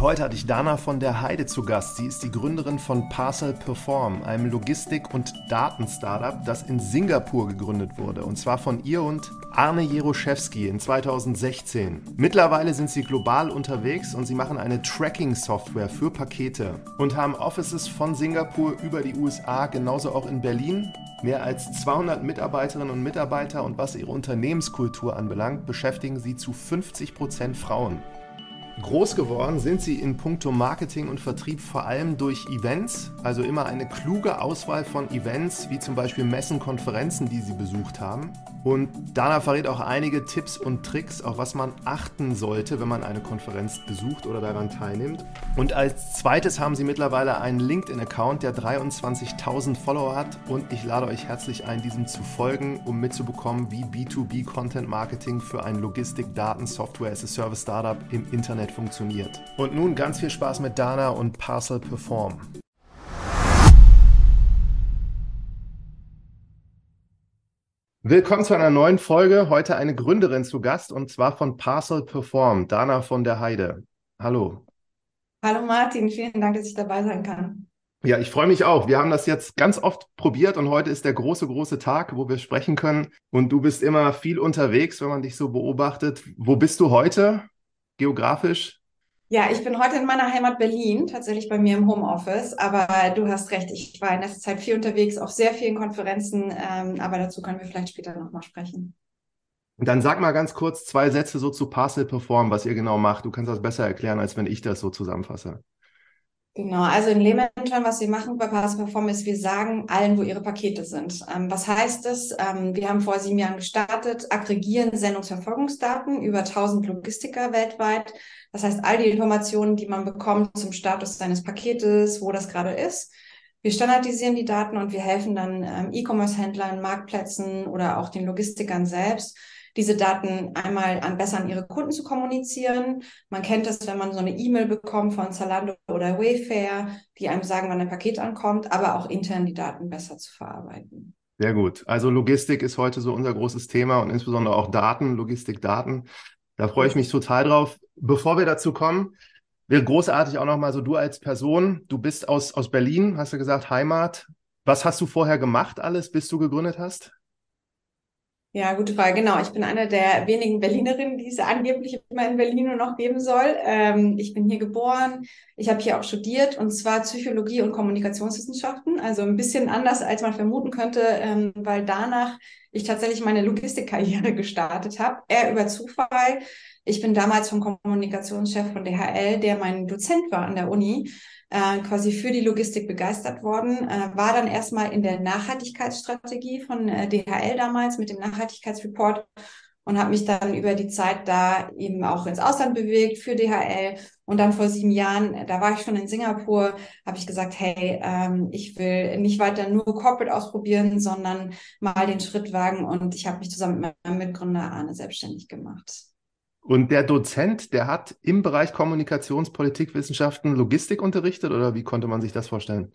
Heute hatte ich Dana von der Heide zu Gast. Sie ist die Gründerin von Parcel Perform, einem Logistik- und Daten-Startup, das in Singapur gegründet wurde. Und zwar von ihr und Arne Jeroszewski in 2016. Mittlerweile sind sie global unterwegs und sie machen eine Tracking-Software für Pakete und haben Offices von Singapur über die USA, genauso auch in Berlin. Mehr als 200 Mitarbeiterinnen und Mitarbeiter und was ihre Unternehmenskultur anbelangt, beschäftigen sie zu 50 Prozent Frauen. Groß geworden sind sie in puncto Marketing und Vertrieb vor allem durch Events, also immer eine kluge Auswahl von Events, wie zum Beispiel Messen, Konferenzen, die sie besucht haben. Und Dana verrät auch einige Tipps und Tricks, auf was man achten sollte, wenn man eine Konferenz besucht oder daran teilnimmt. Und als zweites haben sie mittlerweile einen LinkedIn-Account, der 23.000 Follower hat. Und ich lade euch herzlich ein, diesem zu folgen, um mitzubekommen, wie B2B Content Marketing für ein Logistik-Daten-Software as a Service Startup im Internet funktioniert. Und nun ganz viel Spaß mit Dana und Parcel Perform. Willkommen zu einer neuen Folge. Heute eine Gründerin zu Gast und zwar von Parcel Perform, Dana von der Heide. Hallo. Hallo Martin, vielen Dank, dass ich dabei sein kann. Ja, ich freue mich auch. Wir haben das jetzt ganz oft probiert und heute ist der große, große Tag, wo wir sprechen können. Und du bist immer viel unterwegs, wenn man dich so beobachtet. Wo bist du heute geografisch? Ja, ich bin heute in meiner Heimat Berlin, tatsächlich bei mir im Homeoffice. Aber du hast recht, ich war in letzter Zeit viel unterwegs, auf sehr vielen Konferenzen. Ähm, aber dazu können wir vielleicht später nochmal sprechen. Und dann sag mal ganz kurz zwei Sätze so zu Parcel Perform, was ihr genau macht. Du kannst das besser erklären, als wenn ich das so zusammenfasse. Genau, also in Lehmann, was wir machen bei Pass Perform ist, wir sagen allen, wo ihre Pakete sind. Ähm, was heißt das? Ähm, wir haben vor sieben Jahren gestartet, aggregieren Sendungsverfolgungsdaten über 1000 Logistiker weltweit. Das heißt, all die Informationen, die man bekommt zum Status seines Paketes, wo das gerade ist. Wir standardisieren die Daten und wir helfen dann ähm, E-Commerce-Händlern, Marktplätzen oder auch den Logistikern selbst, diese Daten einmal an besser an ihre Kunden zu kommunizieren. Man kennt das, wenn man so eine E-Mail bekommt von Zalando oder Wayfair, die einem sagen, wann ein Paket ankommt, aber auch intern die Daten besser zu verarbeiten. Sehr gut. Also Logistik ist heute so unser großes Thema und insbesondere auch Daten, Logistik, Daten. Da freue ich mich total drauf. Bevor wir dazu kommen, wäre großartig auch nochmal so du als Person. Du bist aus, aus Berlin, hast du gesagt, Heimat. Was hast du vorher gemacht alles, bis du gegründet hast? Ja, gute Frage. Genau, ich bin eine der wenigen Berlinerinnen, die es angeblich immer in Berlin nur noch geben soll. Ähm, ich bin hier geboren. Ich habe hier auch studiert und zwar Psychologie und Kommunikationswissenschaften. Also ein bisschen anders, als man vermuten könnte, ähm, weil danach ich tatsächlich meine Logistikkarriere gestartet habe. Eher über Zufall. Ich bin damals vom Kommunikationschef von DHL, der mein Dozent war an der Uni, äh, quasi für die Logistik begeistert worden, äh, war dann erstmal in der Nachhaltigkeitsstrategie von äh, DHL damals mit dem Nachhaltigkeitsreport und habe mich dann über die Zeit da eben auch ins Ausland bewegt für DHL. Und dann vor sieben Jahren, da war ich schon in Singapur, habe ich gesagt, hey, ähm, ich will nicht weiter nur Corporate ausprobieren, sondern mal den Schritt wagen. Und ich habe mich zusammen mit meinem Mitgründer Arne selbstständig gemacht. Und der Dozent, der hat im Bereich Kommunikationspolitikwissenschaften Logistik unterrichtet oder wie konnte man sich das vorstellen?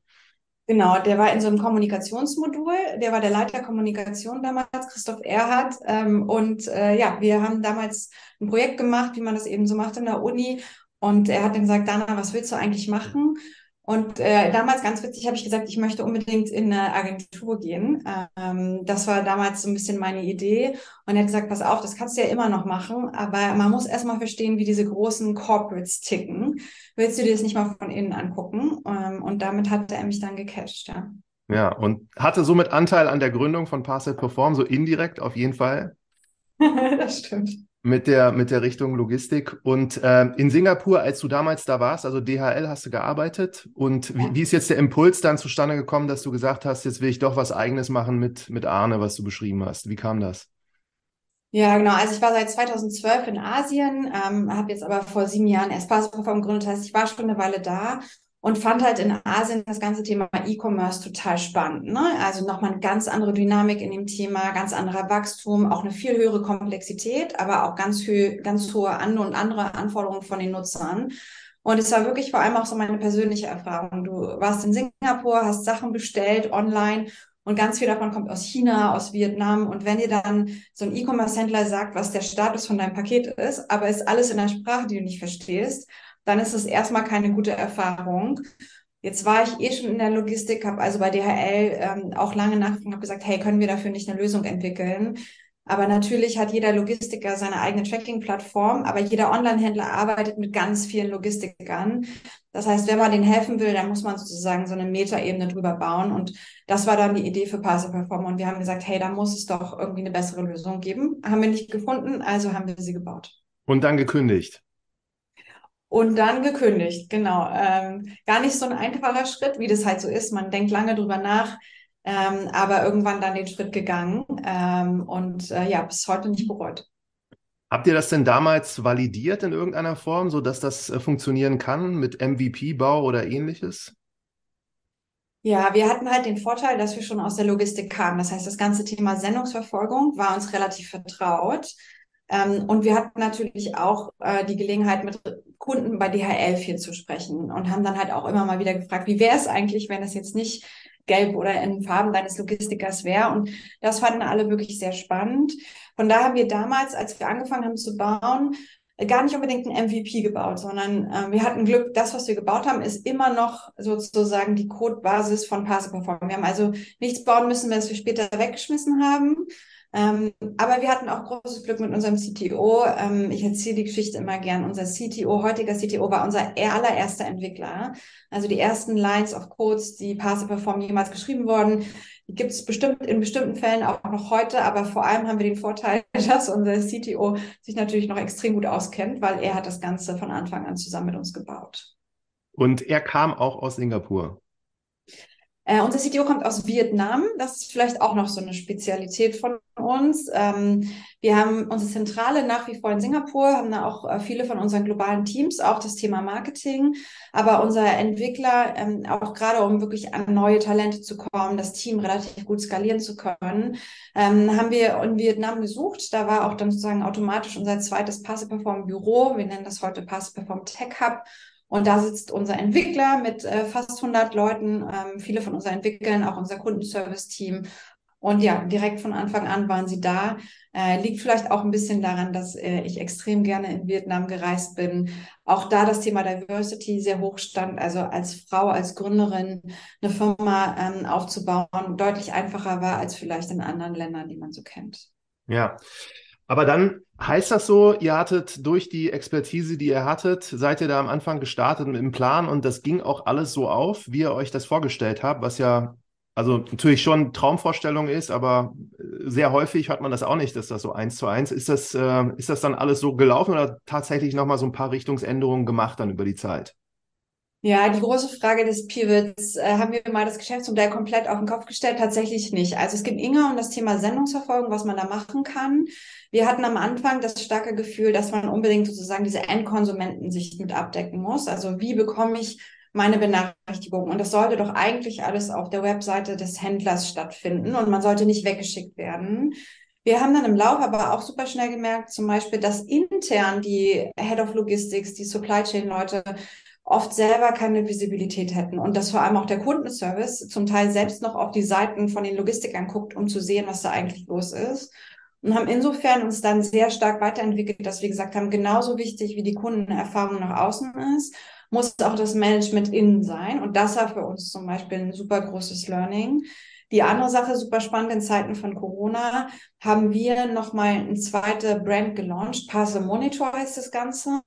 Genau, der war in so einem Kommunikationsmodul, der war der Leiter Kommunikation damals, Christoph Erhardt. Ähm, und äh, ja, wir haben damals ein Projekt gemacht, wie man das eben so macht in der Uni. Und er hat dann gesagt, Dana, was willst du eigentlich machen? Und äh, damals, ganz witzig, habe ich gesagt, ich möchte unbedingt in eine Agentur gehen. Ähm, das war damals so ein bisschen meine Idee. Und er hat gesagt, pass auf, das kannst du ja immer noch machen, aber man muss erstmal verstehen, wie diese großen Corporates ticken. Willst du dir das nicht mal von innen angucken? Ähm, und damit hat er mich dann gecatcht, ja. Ja, und hatte somit Anteil an der Gründung von Parcel Perform, so indirekt auf jeden Fall. das stimmt mit der, mit der Richtung Logistik. Und äh, in Singapur, als du damals da warst, also DHL hast du gearbeitet. Und wie, wie ist jetzt der Impuls dann zustande gekommen, dass du gesagt hast, jetzt will ich doch was Eigenes machen mit, mit Arne, was du beschrieben hast? Wie kam das? Ja, genau. Also ich war seit 2012 in Asien, ähm, habe jetzt aber vor sieben Jahren erst Passperform gegründet. Das heißt, ich war schon eine Weile da und fand halt in Asien das ganze Thema E-Commerce total spannend. Ne? Also nochmal eine ganz andere Dynamik in dem Thema, ganz anderer Wachstum, auch eine viel höhere Komplexität, aber auch ganz viel, ganz hohe An und andere Anforderungen von den Nutzern. Und es war wirklich vor allem auch so meine persönliche Erfahrung. Du warst in Singapur, hast Sachen bestellt online und ganz viel davon kommt aus China, aus Vietnam. Und wenn dir dann so ein E-Commerce-Händler sagt, was der Status von deinem Paket ist, aber ist alles in einer Sprache, die du nicht verstehst, dann ist es erstmal keine gute Erfahrung. Jetzt war ich eh schon in der Logistik, habe also bei DHL ähm, auch lange nachgefragt, habe gesagt, hey, können wir dafür nicht eine Lösung entwickeln? Aber natürlich hat jeder Logistiker seine eigene Tracking-Plattform, aber jeder Online-Händler arbeitet mit ganz vielen Logistikern. Das heißt, wenn man denen helfen will, dann muss man sozusagen so eine Metaebene drüber bauen. Und das war dann die Idee für Parcel Perform. Und wir haben gesagt, hey, da muss es doch irgendwie eine bessere Lösung geben. Haben wir nicht gefunden, also haben wir sie gebaut. Und dann gekündigt. Und dann gekündigt, genau. Ähm, gar nicht so ein einfacher Schritt, wie das halt so ist. Man denkt lange drüber nach, ähm, aber irgendwann dann den Schritt gegangen ähm, und äh, ja, bis heute nicht bereut. Habt ihr das denn damals validiert in irgendeiner Form, sodass das äh, funktionieren kann mit MVP-Bau oder ähnliches? Ja, wir hatten halt den Vorteil, dass wir schon aus der Logistik kamen. Das heißt, das ganze Thema Sendungsverfolgung war uns relativ vertraut. Ähm, und wir hatten natürlich auch äh, die Gelegenheit, mit Kunden bei DHL viel zu sprechen und haben dann halt auch immer mal wieder gefragt, wie wäre es eigentlich, wenn es jetzt nicht gelb oder in Farben deines Logistikers wäre. Und das fanden alle wirklich sehr spannend. Von daher haben wir damals, als wir angefangen haben zu bauen, gar nicht unbedingt ein MVP gebaut, sondern äh, wir hatten Glück, das, was wir gebaut haben, ist immer noch sozusagen die Codebasis von Parse Perform. Wir haben also nichts bauen müssen, was wir später weggeschmissen haben, ähm, aber wir hatten auch großes Glück mit unserem CTO. Ähm, ich erzähle die Geschichte immer gern. Unser CTO, heutiger CTO, war unser allererster Entwickler. Also die ersten Lines of Codes, die Parse Perform jemals geschrieben wurden, gibt es bestimmt in bestimmten Fällen auch noch heute. Aber vor allem haben wir den Vorteil, dass unser CTO sich natürlich noch extrem gut auskennt, weil er hat das Ganze von Anfang an zusammen mit uns gebaut. Und er kam auch aus Singapur. Äh, unser CTO kommt aus Vietnam. Das ist vielleicht auch noch so eine Spezialität von uns. Ähm, wir haben unsere Zentrale nach wie vor in Singapur, haben da auch äh, viele von unseren globalen Teams, auch das Thema Marketing. Aber unser Entwickler, ähm, auch gerade um wirklich an neue Talente zu kommen, das Team relativ gut skalieren zu können, ähm, haben wir in Vietnam gesucht. Da war auch dann sozusagen automatisch unser zweites Passe Perform Büro. Wir nennen das heute Passe Perform Tech Hub. Und da sitzt unser Entwickler mit äh, fast 100 Leuten, ähm, viele von unseren Entwicklern, auch unser Kundenservice-Team. Und ja, direkt von Anfang an waren sie da. Äh, liegt vielleicht auch ein bisschen daran, dass äh, ich extrem gerne in Vietnam gereist bin. Auch da das Thema Diversity sehr hoch stand. Also als Frau, als Gründerin eine Firma ähm, aufzubauen, deutlich einfacher war als vielleicht in anderen Ländern, die man so kennt. Ja, aber dann heißt das so, ihr hattet durch die Expertise, die ihr hattet, seid ihr da am Anfang gestartet mit dem Plan und das ging auch alles so auf, wie ihr euch das vorgestellt habt, was ja also natürlich schon Traumvorstellung ist, aber äh, sehr häufig hört man das auch nicht, dass das so eins zu eins ist. Das, äh, ist das dann alles so gelaufen oder tatsächlich nochmal so ein paar Richtungsänderungen gemacht dann über die Zeit? Ja, die große Frage des Pivots, äh, haben wir mal das Geschäftsmodell komplett auf den Kopf gestellt? Tatsächlich nicht. Also es geht immer um das Thema Sendungsverfolgung, was man da machen kann. Wir hatten am Anfang das starke Gefühl, dass man unbedingt sozusagen diese Endkonsumentensicht mit abdecken muss. Also wie bekomme ich meine Benachrichtigung? Und das sollte doch eigentlich alles auf der Webseite des Händlers stattfinden und man sollte nicht weggeschickt werden. Wir haben dann im Lauf aber auch super schnell gemerkt, zum Beispiel, dass intern die Head of Logistics, die Supply Chain Leute oft selber keine Visibilität hätten und dass vor allem auch der Kundenservice zum Teil selbst noch auf die Seiten von den Logistikern guckt, um zu sehen, was da eigentlich los ist. Und haben insofern uns dann sehr stark weiterentwickelt, dass wir gesagt haben, genauso wichtig wie die Kundenerfahrung nach außen ist, muss auch das Management innen sein. Und das war für uns zum Beispiel ein super großes Learning. Die andere Sache, super spannend, in Zeiten von Corona haben wir nochmal eine zweite Brand gelauncht. Parcel Monitor heißt das Ganze.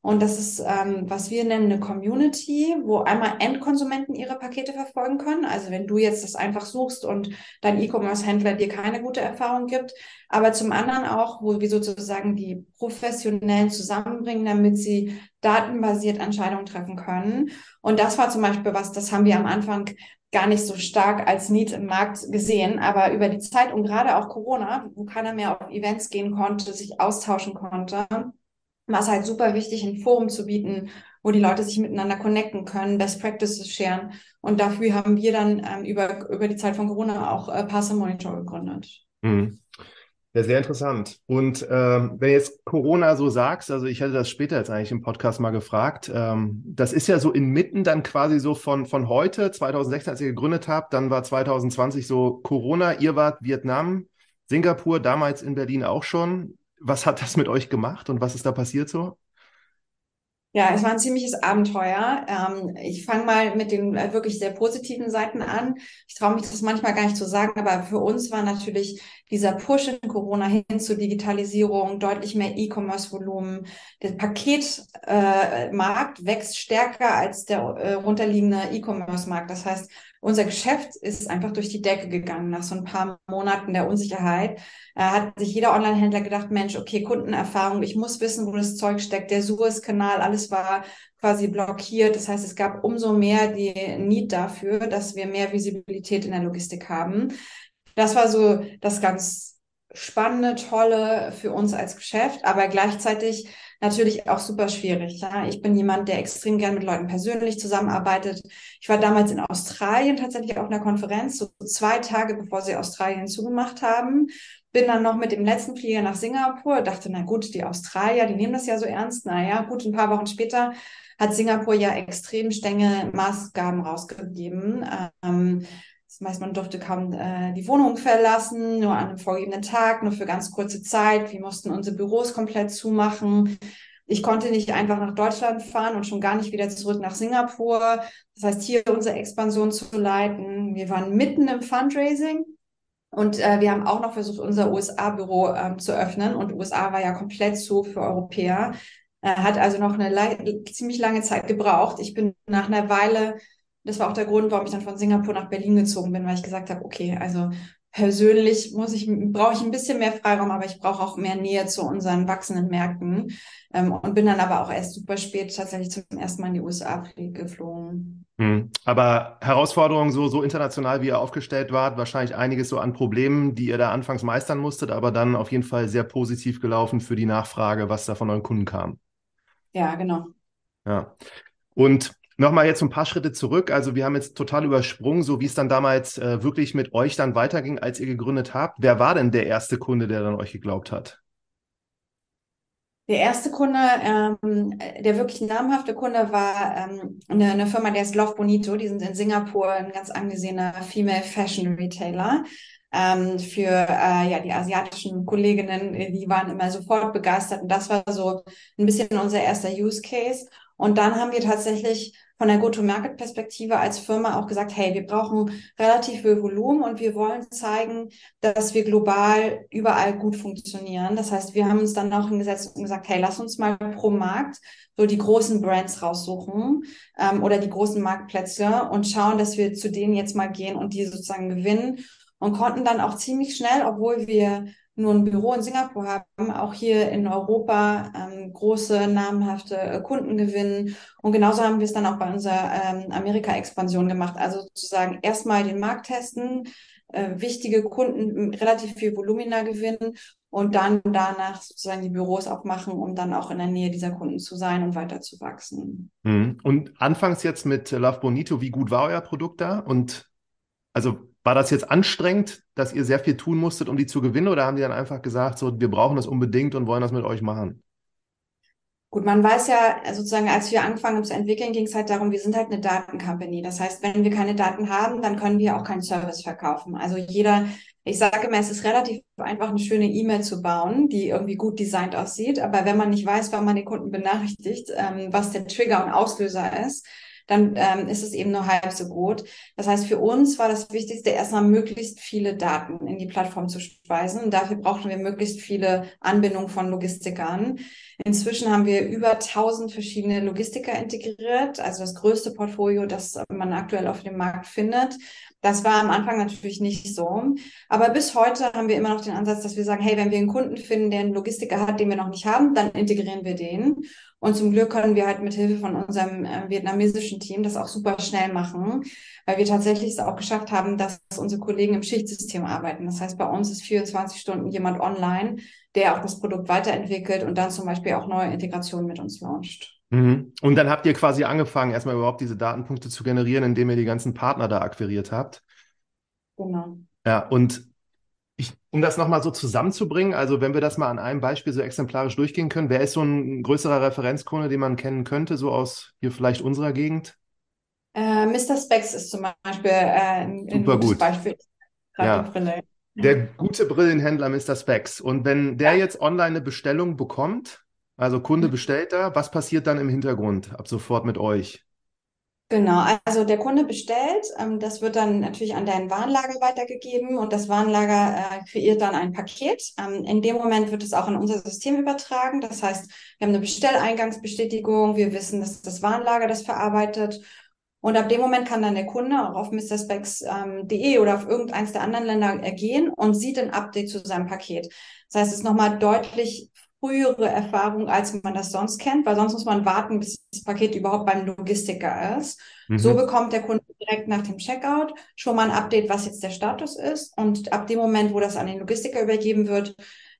Und das ist, ähm, was wir nennen, eine Community, wo einmal Endkonsumenten ihre Pakete verfolgen können. Also wenn du jetzt das einfach suchst und dein E-Commerce-Händler dir keine gute Erfahrung gibt, aber zum anderen auch, wo wir sozusagen die Professionellen zusammenbringen, damit sie datenbasiert Entscheidungen treffen können. Und das war zum Beispiel was, das haben wir am Anfang gar nicht so stark als Need im Markt gesehen, aber über die Zeit und gerade auch Corona, wo keiner mehr auf Events gehen konnte, sich austauschen konnte, war es halt super wichtig, ein Forum zu bieten, wo die Leute sich miteinander connecten können, Best Practices scheren. Und dafür haben wir dann ähm, über, über die Zeit von Corona auch äh, Parser Monitor gegründet. Mhm. Ja, sehr interessant. Und ähm, wenn jetzt Corona so sagst, also ich hätte das später jetzt eigentlich im Podcast mal gefragt, ähm, das ist ja so inmitten dann quasi so von, von heute, 2016, als ihr gegründet habt, dann war 2020 so Corona, ihr wart Vietnam, Singapur, damals in Berlin auch schon. Was hat das mit euch gemacht und was ist da passiert so? Ja, es war ein ziemliches Abenteuer. Ähm, ich fange mal mit den äh, wirklich sehr positiven Seiten an. Ich traue mich das manchmal gar nicht zu sagen, aber für uns war natürlich dieser Push in Corona hin zur Digitalisierung, deutlich mehr E-Commerce-Volumen. Der Paketmarkt äh, wächst stärker als der äh, runterliegende E-Commerce-Markt. Das heißt, unser Geschäft ist einfach durch die Decke gegangen nach so ein paar Monaten der Unsicherheit. Äh, hat sich jeder Online-Händler gedacht, Mensch, okay, Kundenerfahrung, ich muss wissen, wo das Zeug steckt, der Suez-Kanal, alles war quasi blockiert. Das heißt, es gab umso mehr die Need dafür, dass wir mehr Visibilität in der Logistik haben. Das war so das ganz spannende, tolle für uns als Geschäft, aber gleichzeitig natürlich auch super schwierig. Ja? Ich bin jemand, der extrem gern mit Leuten persönlich zusammenarbeitet. Ich war damals in Australien tatsächlich auf einer Konferenz, so zwei Tage bevor sie Australien zugemacht haben. Bin dann noch mit dem letzten Flieger nach Singapur, dachte, na gut, die Australier, die nehmen das ja so ernst. Naja, gut, ein paar Wochen später hat Singapur ja extrem strenge Maßgaben rausgegeben. Ähm, das heißt, man durfte kaum äh, die Wohnung verlassen, nur an einem vorgegebenen Tag, nur für ganz kurze Zeit. Wir mussten unsere Büros komplett zumachen. Ich konnte nicht einfach nach Deutschland fahren und schon gar nicht wieder zurück nach Singapur. Das heißt, hier unsere Expansion zu leiten. Wir waren mitten im Fundraising. Und äh, wir haben auch noch versucht, unser USA-Büro ähm, zu öffnen. Und USA war ja komplett zu für Europäer. Äh, hat also noch eine ziemlich lange Zeit gebraucht. Ich bin nach einer Weile das war auch der Grund, warum ich dann von Singapur nach Berlin gezogen bin, weil ich gesagt habe, okay, also persönlich muss ich, brauche ich ein bisschen mehr Freiraum, aber ich brauche auch mehr Nähe zu unseren wachsenden Märkten. Ähm, und bin dann aber auch erst super spät tatsächlich zum ersten Mal in die USA geflogen. Hm. Aber Herausforderungen so, so international, wie ihr aufgestellt wart, wahrscheinlich einiges so an Problemen, die ihr da anfangs meistern musstet, aber dann auf jeden Fall sehr positiv gelaufen für die Nachfrage, was da von euren Kunden kam. Ja, genau. Ja. Und Nochmal jetzt ein paar Schritte zurück. Also wir haben jetzt total übersprungen, so wie es dann damals äh, wirklich mit euch dann weiterging, als ihr gegründet habt. Wer war denn der erste Kunde, der dann euch geglaubt hat? Der erste Kunde, ähm, der wirklich namhafte Kunde war ähm, eine, eine Firma, der ist Love Bonito. Die sind in Singapur ein ganz angesehener Female Fashion Retailer. Ähm, für äh, ja die asiatischen Kolleginnen, die waren immer sofort begeistert und das war so ein bisschen unser erster Use Case. Und dann haben wir tatsächlich von der Go-to-Market-Perspektive als Firma auch gesagt, hey, wir brauchen relativ viel Volumen und wir wollen zeigen, dass wir global überall gut funktionieren. Das heißt, wir haben uns dann auch hingesetzt und gesagt, hey, lass uns mal pro Markt so die großen Brands raussuchen ähm, oder die großen Marktplätze und schauen, dass wir zu denen jetzt mal gehen und die sozusagen gewinnen und konnten dann auch ziemlich schnell, obwohl wir nur ein Büro in Singapur haben, auch hier in Europa ähm, große, namhafte äh, Kunden gewinnen. Und genauso haben wir es dann auch bei unserer ähm, Amerika-Expansion gemacht. Also sozusagen erstmal den Markt testen, äh, wichtige Kunden relativ viel Volumina gewinnen und dann danach sozusagen die Büros aufmachen, um dann auch in der Nähe dieser Kunden zu sein und weiter zu wachsen. Mhm. Und anfangs jetzt mit Love Bonito, wie gut war euer Produkt da? Und also war das jetzt anstrengend, dass ihr sehr viel tun musstet, um die zu gewinnen, oder haben die dann einfach gesagt, so, wir brauchen das unbedingt und wollen das mit euch machen? Gut, man weiß ja sozusagen, als wir angefangen haben zu entwickeln, ging es halt darum, wir sind halt eine Datencompany. Das heißt, wenn wir keine Daten haben, dann können wir auch keinen Service verkaufen. Also jeder, ich sage immer, es ist relativ einfach, eine schöne E-Mail zu bauen, die irgendwie gut designt aussieht. Aber wenn man nicht weiß, wann man den Kunden benachrichtigt, ähm, was der Trigger und Auslöser ist, dann ähm, ist es eben nur halb so gut. Das heißt, für uns war das Wichtigste, erstmal möglichst viele Daten in die Plattform zu speisen. Und dafür brauchten wir möglichst viele Anbindungen von Logistikern. Inzwischen haben wir über 1000 verschiedene Logistiker integriert, also das größte Portfolio, das man aktuell auf dem Markt findet. Das war am Anfang natürlich nicht so. Aber bis heute haben wir immer noch den Ansatz, dass wir sagen, hey, wenn wir einen Kunden finden, der einen Logistiker hat, den wir noch nicht haben, dann integrieren wir den. Und zum Glück können wir halt mit Hilfe von unserem äh, vietnamesischen Team das auch super schnell machen, weil wir tatsächlich es auch geschafft haben, dass unsere Kollegen im Schichtsystem arbeiten. Das heißt, bei uns ist 24 Stunden jemand online, der auch das Produkt weiterentwickelt und dann zum Beispiel auch neue Integrationen mit uns launcht. Mhm. Und dann habt ihr quasi angefangen, erstmal überhaupt diese Datenpunkte zu generieren, indem ihr die ganzen Partner da akquiriert habt. Genau. Ja, und um das nochmal so zusammenzubringen, also wenn wir das mal an einem Beispiel so exemplarisch durchgehen können, wer ist so ein größerer Referenzkunde, den man kennen könnte, so aus hier vielleicht unserer Gegend? Äh, Mr. Specs ist zum Beispiel äh, ein, Super ein gutes gut. Beispiel. Ja. Brille. Der gute Brillenhändler Mr. Specs. Und wenn der ja. jetzt online eine Bestellung bekommt, Also Kunde bestellt da, was passiert dann im Hintergrund ab sofort mit euch? Genau, also der Kunde bestellt, ähm, das wird dann natürlich an dein Warenlager weitergegeben und das Warenlager äh, kreiert dann ein Paket. Ähm, in dem Moment wird es auch in unser System übertragen. Das heißt, wir haben eine Bestelleingangsbestätigung, wir wissen, dass das Warenlager das verarbeitet und ab dem Moment kann dann der Kunde auch auf mrspecs.de ähm, oder auf irgendeins der anderen Länder gehen und sieht ein Update zu seinem Paket. Das heißt, es ist nochmal deutlich frühere Erfahrung, als man das sonst kennt, weil sonst muss man warten, bis das Paket überhaupt beim Logistiker ist. Mhm. So bekommt der Kunde direkt nach dem Checkout schon mal ein Update, was jetzt der Status ist. Und ab dem Moment, wo das an den Logistiker übergeben wird,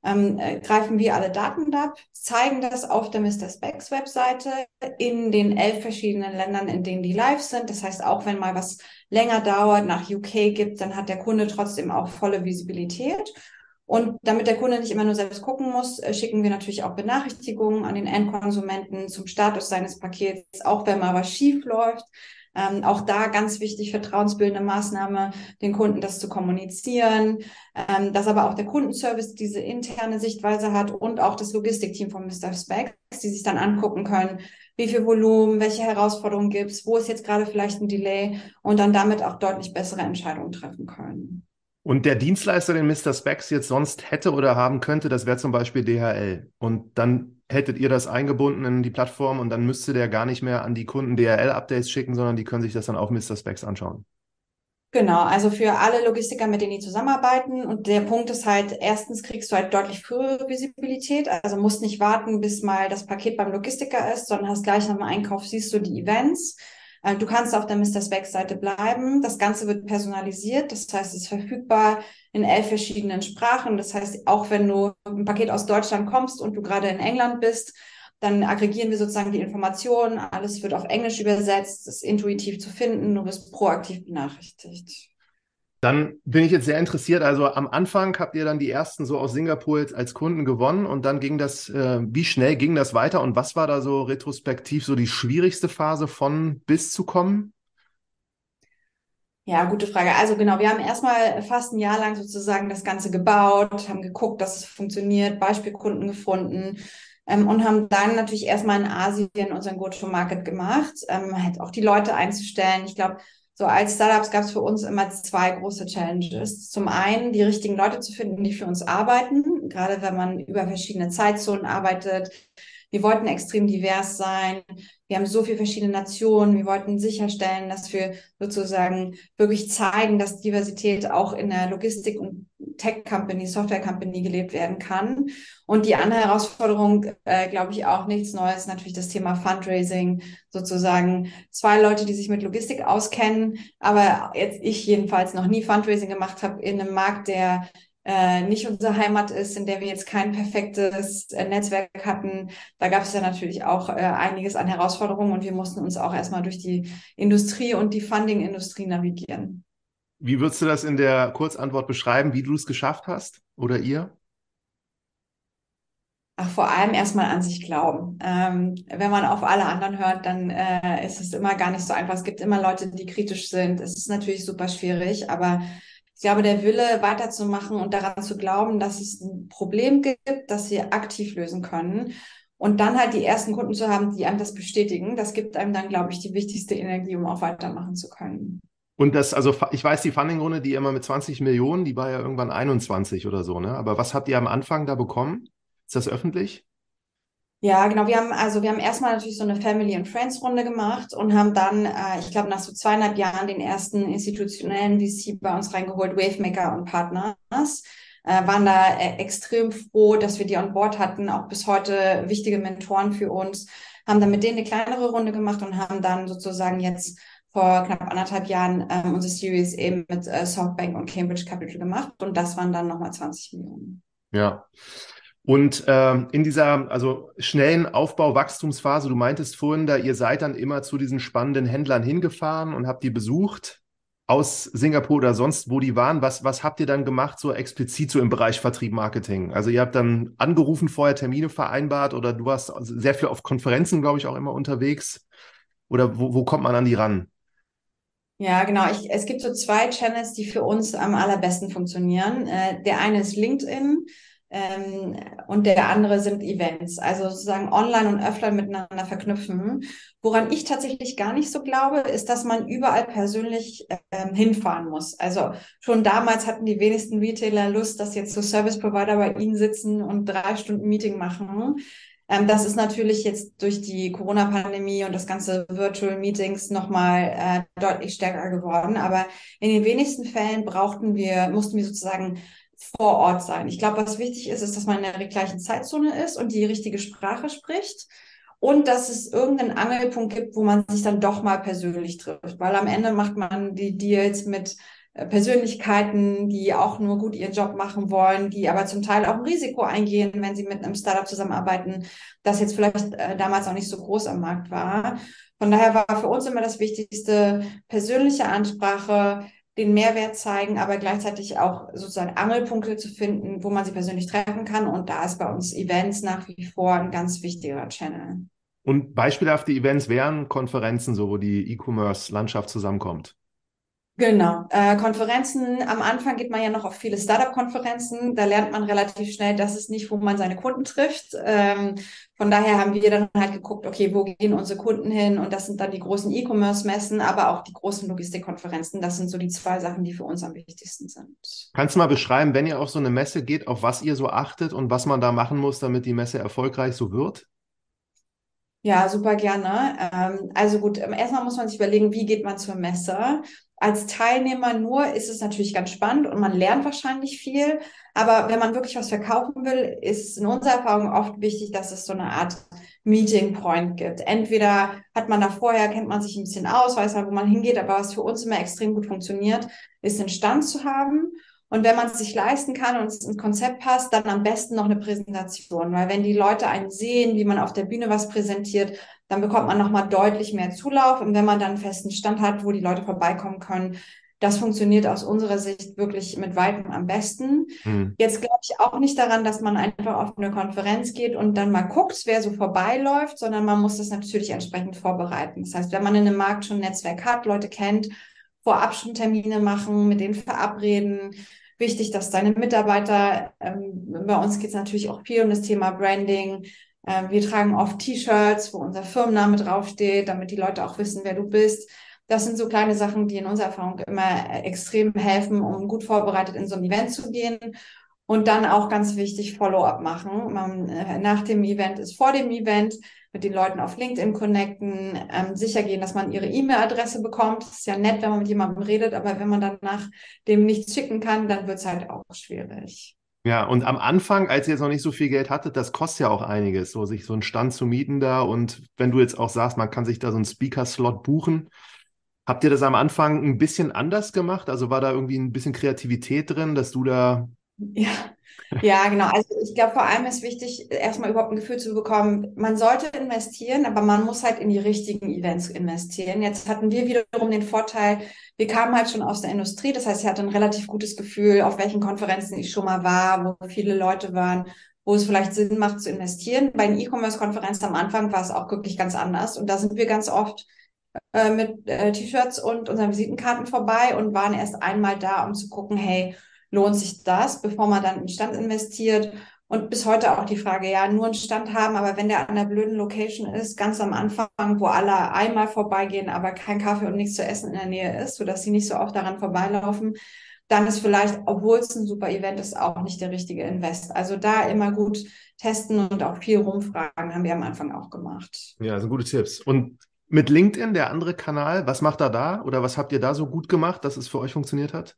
ähm, äh, greifen wir alle Daten ab, zeigen das auf der Mr. Specs Webseite in den elf verschiedenen Ländern, in denen die live sind. Das heißt, auch wenn mal was länger dauert, nach UK gibt, dann hat der Kunde trotzdem auch volle Visibilität. Und damit der Kunde nicht immer nur selbst gucken muss, äh, schicken wir natürlich auch Benachrichtigungen an den Endkonsumenten zum Status seines Pakets, auch wenn mal was schief läuft. Ähm, auch da ganz wichtig, vertrauensbildende Maßnahme, den Kunden das zu kommunizieren, ähm, dass aber auch der Kundenservice diese interne Sichtweise hat und auch das Logistikteam von Mr. Specs, die sich dann angucken können, wie viel Volumen, welche Herausforderungen gibt es, wo ist jetzt gerade vielleicht ein Delay und dann damit auch deutlich bessere Entscheidungen treffen können. Und der Dienstleister, den Mr. Specs jetzt sonst hätte oder haben könnte, das wäre zum Beispiel DHL. Und dann hättet ihr das eingebunden in die Plattform und dann müsste der gar nicht mehr an die Kunden DHL-Updates schicken, sondern die können sich das dann auf Mr. Specs anschauen. Genau, also für alle Logistiker, mit denen die zusammenarbeiten. Und der Punkt ist halt, erstens kriegst du halt deutlich frühere Visibilität, also musst nicht warten, bis mal das Paket beim Logistiker ist, sondern hast gleich nach dem Einkauf, siehst du die Events. Äh, du kannst auf der Mr. Specs Seite bleiben. Das Ganze wird personalisiert. Das heißt, es ist verfügbar in elf verschiedenen Sprachen. Das heißt, auch wenn du ein Paket aus Deutschland kommst und du gerade in England bist, dann aggregieren wir sozusagen die Informationen. Alles wird auf Englisch übersetzt, ist intuitiv zu finden. Du wirst proaktiv benachrichtigt. Dann bin ich jetzt sehr interessiert. Also am Anfang habt ihr dann die ersten so aus Singapur jetzt als Kunden gewonnen und dann ging das, äh, wie schnell ging das weiter und was war da so retrospektiv so die schwierigste Phase von bis zu kommen? Ja, gute Frage. Also genau, wir haben erstmal fast ein Jahr lang sozusagen das Ganze gebaut, haben geguckt, dass es funktioniert, Beispielkunden gefunden ähm, und haben dann natürlich erstmal in Asien unseren Go-to-Market gemacht, ähm, halt auch die Leute einzustellen. Ich glaube, so als Startups gab es für uns immer zwei große Challenges. Zum einen die richtigen Leute zu finden, die für uns arbeiten, gerade wenn man über verschiedene Zeitzonen arbeitet. Wir wollten extrem divers sein. Wir haben so viele verschiedene Nationen. Wir wollten sicherstellen, dass wir sozusagen wirklich zeigen, dass Diversität auch in der Logistik und Tech Company, Software Company gelebt werden kann. Und die andere Herausforderung, äh, glaube ich, auch nichts Neues, natürlich das Thema Fundraising, sozusagen zwei Leute, die sich mit Logistik auskennen, aber jetzt ich jedenfalls noch nie Fundraising gemacht habe in einem Markt, der äh, nicht unsere Heimat ist, in der wir jetzt kein perfektes äh, Netzwerk hatten. Da gab es ja natürlich auch äh, einiges an Herausforderungen und wir mussten uns auch erstmal durch die Industrie und die Funding-Industrie navigieren. Wie würdest du das in der Kurzantwort beschreiben, wie du es geschafft hast oder ihr? Ach, vor allem erstmal an sich glauben. Ähm, wenn man auf alle anderen hört, dann äh, ist es immer gar nicht so einfach. Es gibt immer Leute, die kritisch sind. Es ist natürlich super schwierig, aber ich glaube, der Wille weiterzumachen und daran zu glauben, dass es ein Problem gibt, das wir aktiv lösen können. Und dann halt die ersten Kunden zu haben, die einem das bestätigen, das gibt einem dann, glaube ich, die wichtigste Energie, um auch weitermachen zu können. Und das, also ich weiß, die Funding-Runde, die immer mit 20 Millionen, die war ja irgendwann 21 oder so, ne? Aber was habt ihr am Anfang da bekommen? Ist das öffentlich? Ja, genau. Wir haben also wir haben erstmal natürlich so eine Family and Friends Runde gemacht und haben dann, äh, ich glaube, nach so zweieinhalb Jahren den ersten institutionellen VC bei uns reingeholt, Wavemaker und Partners. Äh, waren da äh, extrem froh, dass wir die an Bord hatten, auch bis heute wichtige Mentoren für uns, haben dann mit denen eine kleinere Runde gemacht und haben dann sozusagen jetzt vor knapp anderthalb Jahren ähm, unsere Series eben mit äh, Softbank und Cambridge Capital gemacht und das waren dann nochmal 20 Millionen. Ja. Und ähm, in dieser also schnellen Aufbau-Wachstumsphase, du meintest vorhin, da ihr seid dann immer zu diesen spannenden Händlern hingefahren und habt die besucht aus Singapur oder sonst, wo die waren. Was, was habt ihr dann gemacht, so explizit so im Bereich Vertrieb, Marketing? Also ihr habt dann angerufen, vorher Termine vereinbart oder du warst sehr viel auf Konferenzen, glaube ich, auch immer unterwegs. Oder wo, wo kommt man an die ran? Ja, genau. Ich, es gibt so zwei Channels, die für uns am allerbesten funktionieren. Äh, der eine ist LinkedIn. ähm, und der andere sind Events, also sozusagen online und offline miteinander verknüpfen. Woran ich tatsächlich gar nicht so glaube, ist, dass man überall persönlich ähm, hinfahren muss. Also schon damals hatten die wenigsten Retailer Lust, dass jetzt so Service Provider bei ihnen sitzen und drei Stunden Meeting machen. Ähm, das ist natürlich jetzt durch die Corona-Pandemie und das ganze Virtual Meetings nochmal äh, deutlich stärker geworden. Aber in den wenigsten Fällen brauchten wir, mussten wir sozusagen vor Ort sein. Ich glaube, was wichtig ist, ist, dass man in der gleichen Zeitzone ist und die richtige Sprache spricht und dass es irgendeinen Angelpunkt gibt, wo man sich dann doch mal persönlich trifft, weil am Ende macht man die Deals mit Persönlichkeiten, die auch nur gut ihren Job machen wollen, die aber zum Teil auch ein Risiko eingehen, wenn sie mit einem Startup zusammenarbeiten, das jetzt vielleicht äh, damals auch nicht so groß am Markt war. Von daher war für uns immer das Wichtigste persönliche Ansprache, den Mehrwert zeigen, aber gleichzeitig auch sozusagen Angelpunkte zu finden, wo man sie persönlich treffen kann. Und da ist bei uns Events nach wie vor ein ganz wichtiger Channel. Und beispielhafte Events wären Konferenzen, so wo die E-Commerce-Landschaft zusammenkommt. Genau. Äh, Konferenzen, am Anfang geht man ja noch auf viele Startup-Konferenzen. Da lernt man relativ schnell, dass es nicht, wo man seine Kunden trifft. Ähm, von daher haben wir dann halt geguckt, okay, wo gehen unsere Kunden hin? Und das sind dann die großen E-Commerce-Messen, aber auch die großen Logistikkonferenzen. Das sind so die zwei Sachen, die für uns am wichtigsten sind. Kannst du mal beschreiben, wenn ihr auf so eine Messe geht, auf was ihr so achtet und was man da machen muss, damit die Messe erfolgreich so wird? Ja, super gerne. Ähm, also gut, ähm, erstmal muss man sich überlegen, wie geht man zur Messe? Als Teilnehmer nur ist es natürlich ganz spannend und man lernt wahrscheinlich viel. Aber wenn man wirklich was verkaufen will, ist in unserer Erfahrung oft wichtig, dass es so eine Art Meeting Point gibt. Entweder hat man da vorher, kennt man sich ein bisschen aus, weiß man, wo man hingeht, aber was für uns immer extrem gut funktioniert, ist einen Stand zu haben. Und wenn man es sich leisten kann und es ins Konzept passt, dann am besten noch eine Präsentation. Weil wenn die Leute einen sehen, wie man auf der Bühne was präsentiert, dann bekommt man nochmal deutlich mehr Zulauf. Und wenn man dann einen festen Stand hat, wo die Leute vorbeikommen können, das funktioniert aus unserer Sicht wirklich mit weitem am besten. Mhm. Jetzt glaube ich auch nicht daran, dass man einfach auf eine Konferenz geht und dann mal guckt, wer so vorbeiläuft, sondern man muss das natürlich entsprechend vorbereiten. Das heißt, wenn man in einem Markt schon ein Netzwerk hat, Leute kennt, vorab schon Termine machen, mit denen verabreden. Wichtig, dass deine Mitarbeiter, ähm, bei uns geht es natürlich auch viel um das Thema Branding, ähm, wir tragen oft T-Shirts, wo unser Firmenname draufsteht, damit die Leute auch wissen, wer du bist. Das sind so kleine Sachen, die in unserer Erfahrung immer extrem helfen, um gut vorbereitet in so ein Event zu gehen. Und dann auch ganz wichtig, Follow-up machen. Man, äh, nach dem Event ist vor dem Event mit den Leuten auf LinkedIn connecten, ähm, sicher gehen, dass man ihre E-Mail-Adresse bekommt. Das ist ja nett, wenn man mit jemandem redet, aber wenn man dann nach dem nichts schicken kann, dann wird es halt auch schwierig. Ja, und am Anfang, als ihr jetzt noch nicht so viel Geld hattet, das kostet ja auch einiges, so sich so einen Stand zu mieten da. Und wenn du jetzt auch sagst, man kann sich da so einen Speaker-Slot buchen, habt ihr das am Anfang ein bisschen anders gemacht? Also war da irgendwie ein bisschen Kreativität drin, dass du da. Ja, ja, genau. Also ich glaube, vor allem ist wichtig, erstmal überhaupt ein Gefühl zu bekommen, man sollte investieren, aber man muss halt in die richtigen Events investieren. Jetzt hatten wir wiederum den Vorteil, wir kamen halt schon aus der Industrie. Das heißt, ich hatte ein relativ gutes Gefühl, auf welchen Konferenzen ich schon mal war, wo viele Leute waren, wo es vielleicht Sinn macht zu investieren. Bei den E-Commerce-Konferenzen am Anfang war es auch wirklich ganz anders. Und da sind wir ganz oft äh, mit äh, T-Shirts und unseren Visitenkarten vorbei und waren erst einmal da, um zu gucken, hey, lohnt sich das, bevor man dann in Stand investiert. Und bis heute auch die Frage, ja, nur einen Stand haben, aber wenn der an einer blöden Location ist, ganz am Anfang, wo alle einmal vorbeigehen, aber kein Kaffee und nichts zu essen in der Nähe ist, sodass sie nicht so oft daran vorbeilaufen, dann ist vielleicht, obwohl es ein super Event ist, auch nicht der richtige Invest. Also da immer gut testen und auch viel rumfragen, haben wir am Anfang auch gemacht. Ja, das sind gute Tipps. Und mit LinkedIn, der andere Kanal, was macht er da oder was habt ihr da so gut gemacht, dass es für euch funktioniert hat?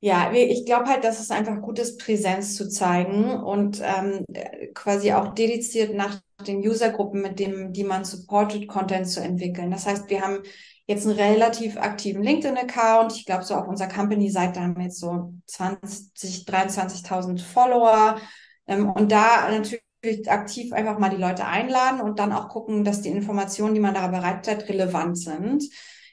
Ja, ich glaube halt, dass es einfach gut ist, Präsenz zu zeigen und ähm, quasi auch dediziert nach den Usergruppen, mit dem, die man supportet, Content zu entwickeln. Das heißt, wir haben jetzt einen relativ aktiven LinkedIn-Account. Ich glaube, so auf unserer Company-Seite haben wir jetzt so 20, 23.000 Follower. Ähm, und da natürlich aktiv einfach mal die Leute einladen und dann auch gucken, dass die Informationen, die man da bereitstellt, relevant sind.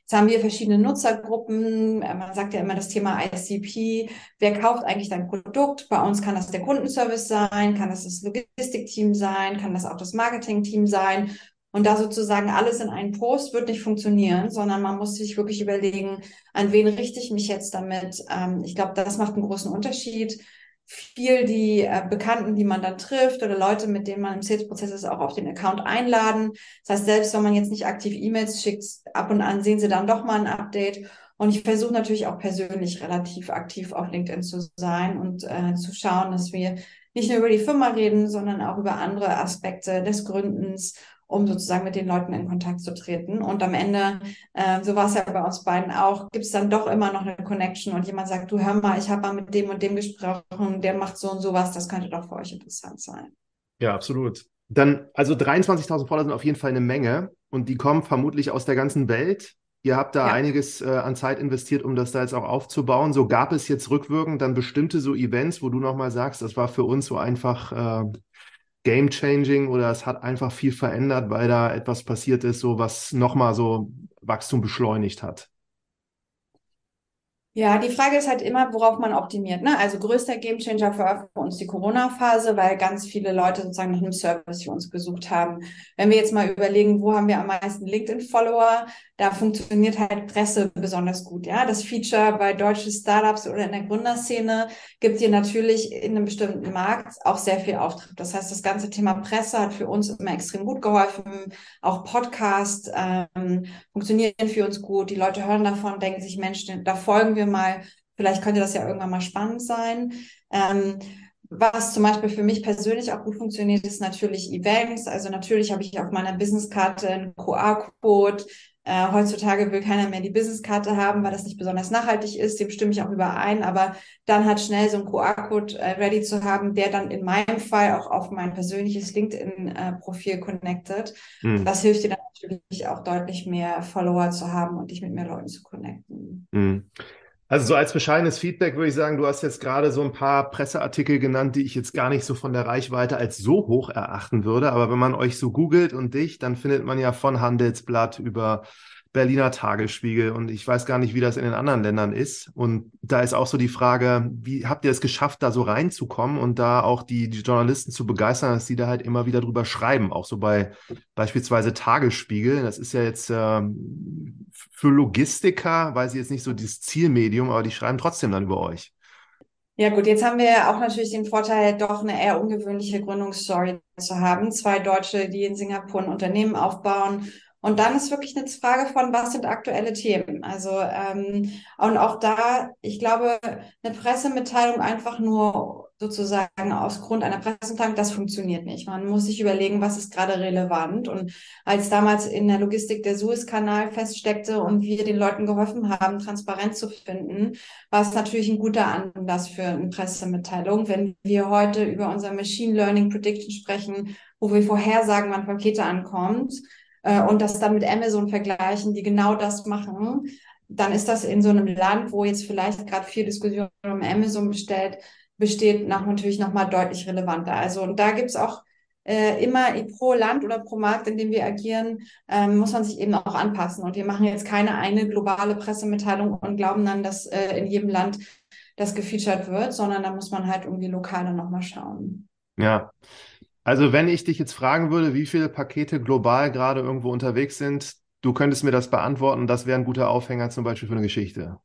Jetzt haben wir verschiedene Nutzergruppen. Äh, man sagt ja immer das Thema ICP. Wer kauft eigentlich dein Produkt? Bei uns kann das der Kundenservice sein, kann das das Logistikteam sein, kann das auch das Marketingteam sein. Und da sozusagen alles in einen Post wird nicht funktionieren, sondern man muss sich wirklich überlegen, an wen richte ich mich jetzt damit. Ähm, ich glaube, das macht einen großen Unterschied. Viel die äh, Bekannten, die man dann trifft oder Leute, mit denen man im Sales-Prozess ist, auch auf den Account einladen. Das heißt, selbst wenn man jetzt nicht aktiv E-Mails schickt, ab und an sehen sie dann doch mal ein Update. Und ich versuche natürlich auch persönlich relativ aktiv auf LinkedIn zu sein und äh, zu schauen, dass wir nicht nur über die Firma reden, sondern auch über andere Aspekte des Gründens um sozusagen mit den Leuten in Kontakt zu treten. Und am Ende, äh, so war es ja bei uns beiden auch, gibt es dann doch immer noch eine Connection und jemand sagt, du hör mal, ich habe mal mit dem und dem gesprochen, der macht so und sowas, das könnte doch für euch interessant sein. Ja, absolut. Dann, also 23.000 Follower sind auf jeden Fall eine Menge und die kommen vermutlich aus der ganzen Welt. Ihr habt da ja. einiges äh, an Zeit investiert, um das da jetzt auch aufzubauen. So gab es jetzt rückwirkend dann bestimmte so Events, wo du nochmal sagst, das war für uns so einfach äh, game changing oder es hat einfach viel verändert, weil da etwas passiert ist, so was nochmal so Wachstum beschleunigt hat? Ja, die Frage ist halt immer, worauf man optimiert. Ne? Also größter Gamechanger für uns die Corona-Phase, weil ganz viele Leute sozusagen nach einem Service für uns gesucht haben. Wenn wir jetzt mal überlegen, wo haben wir am meisten LinkedIn-Follower, da funktioniert halt Presse besonders gut. Ja, das Feature bei deutschen Startups oder in der Gründerszene gibt dir natürlich in einem bestimmten Markt auch sehr viel Auftritt. Das heißt, das ganze Thema Presse hat für uns immer extrem gut geholfen. Auch Podcasts ähm, funktionieren für uns gut. Die Leute hören davon, denken sich, Mensch, da folgen wir mal. Vielleicht könnte das ja irgendwann mal spannend sein. Ähm, was zum Beispiel für mich persönlich auch gut funktioniert, ist natürlich Events. Also natürlich habe ich auf meiner Businesskarte einen QR-Code, äh, heutzutage will keiner mehr die Businesskarte haben, weil das nicht besonders nachhaltig ist. Dem stimme ich auch überein. Aber dann hat schnell so ein QR-Code äh, ready zu haben, der dann in meinem Fall auch auf mein persönliches LinkedIn-Profil connected. Mhm. Das hilft dir dann natürlich auch deutlich mehr Follower zu haben und dich mit mehr Leuten zu connecten. Mhm. Also so als bescheidenes Feedback würde ich sagen, du hast jetzt gerade so ein paar Presseartikel genannt, die ich jetzt gar nicht so von der Reichweite als so hoch erachten würde. Aber wenn man euch so googelt und dich, dann findet man ja von Handelsblatt über Berliner Tagesspiegel und ich weiß gar nicht, wie das in den anderen Ländern ist. Und da ist auch so die Frage, wie habt ihr es geschafft, da so reinzukommen und da auch die, die Journalisten zu begeistern, dass die da halt immer wieder drüber schreiben, auch so bei beispielsweise Tagesspiegel. Das ist ja jetzt ähm, für Logistiker, weiß ich jetzt nicht so das Zielmedium, aber die schreiben trotzdem dann über euch. Ja gut, jetzt haben wir auch natürlich den Vorteil, doch eine eher ungewöhnliche Gründungsstory zu haben. Zwei Deutsche, die in Singapur ein Unternehmen aufbauen und dann ist wirklich eine Frage von, was sind aktuelle Themen? Also ähm, und auch da, ich glaube, eine Pressemitteilung einfach nur sozusagen aus Grund einer Pressemitteilung, das funktioniert nicht. Man muss sich überlegen, was ist gerade relevant. Und als damals in der Logistik der Suezkanal feststeckte und wir den Leuten geholfen haben, transparent zu finden, war es natürlich ein guter Anlass für eine Pressemitteilung. Wenn wir heute über unser Machine Learning Prediction sprechen, wo wir vorhersagen, wann Pakete ankommt, äh, und das dann mit Amazon vergleichen, die genau das machen, dann ist das in so einem Land, wo jetzt vielleicht gerade viel Diskussion um Amazon bestellt, besteht nach, natürlich nochmal deutlich relevanter. Also und da gibt's auch äh, immer pro Land oder pro Markt, in dem wir agieren, ähm, muss man sich eben auch anpassen. Und wir machen jetzt keine eine globale Pressemitteilung und glauben dann, dass äh, in jedem Land das gefeatured wird, sondern da muss man halt irgendwie lokal dann nochmal schauen. Ja, also wenn ich dich jetzt fragen würde, wie viele Pakete global gerade irgendwo unterwegs sind, du könntest mir das beantworten. Das wäre ein guter Aufhänger zum Beispiel für eine Geschichte.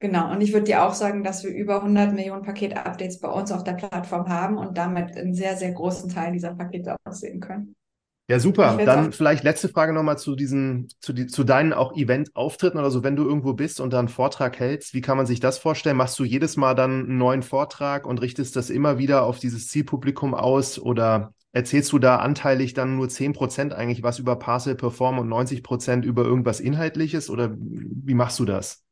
Genau. Und ich würde dir auch sagen, dass wir über 100 Millionen Paket-Updates bei uns auf der Plattform haben und damit einen sehr, sehr großen Teil dieser Pakete aussehen können. Ja, super. Dann vielleicht letzte Frage nochmal zu diesen, zu, die, zu deinen auch Event-Auftritten oder so, wenn du irgendwo bist und da einen Vortrag hältst, wie kann man sich das vorstellen? Machst du jedes Mal dann einen neuen Vortrag und richtest das immer wieder auf dieses Zielpublikum aus oder erzählst du da anteilig dann nur 10% eigentlich was über Parcel Perform und 90% über irgendwas Inhaltliches oder wie machst du das?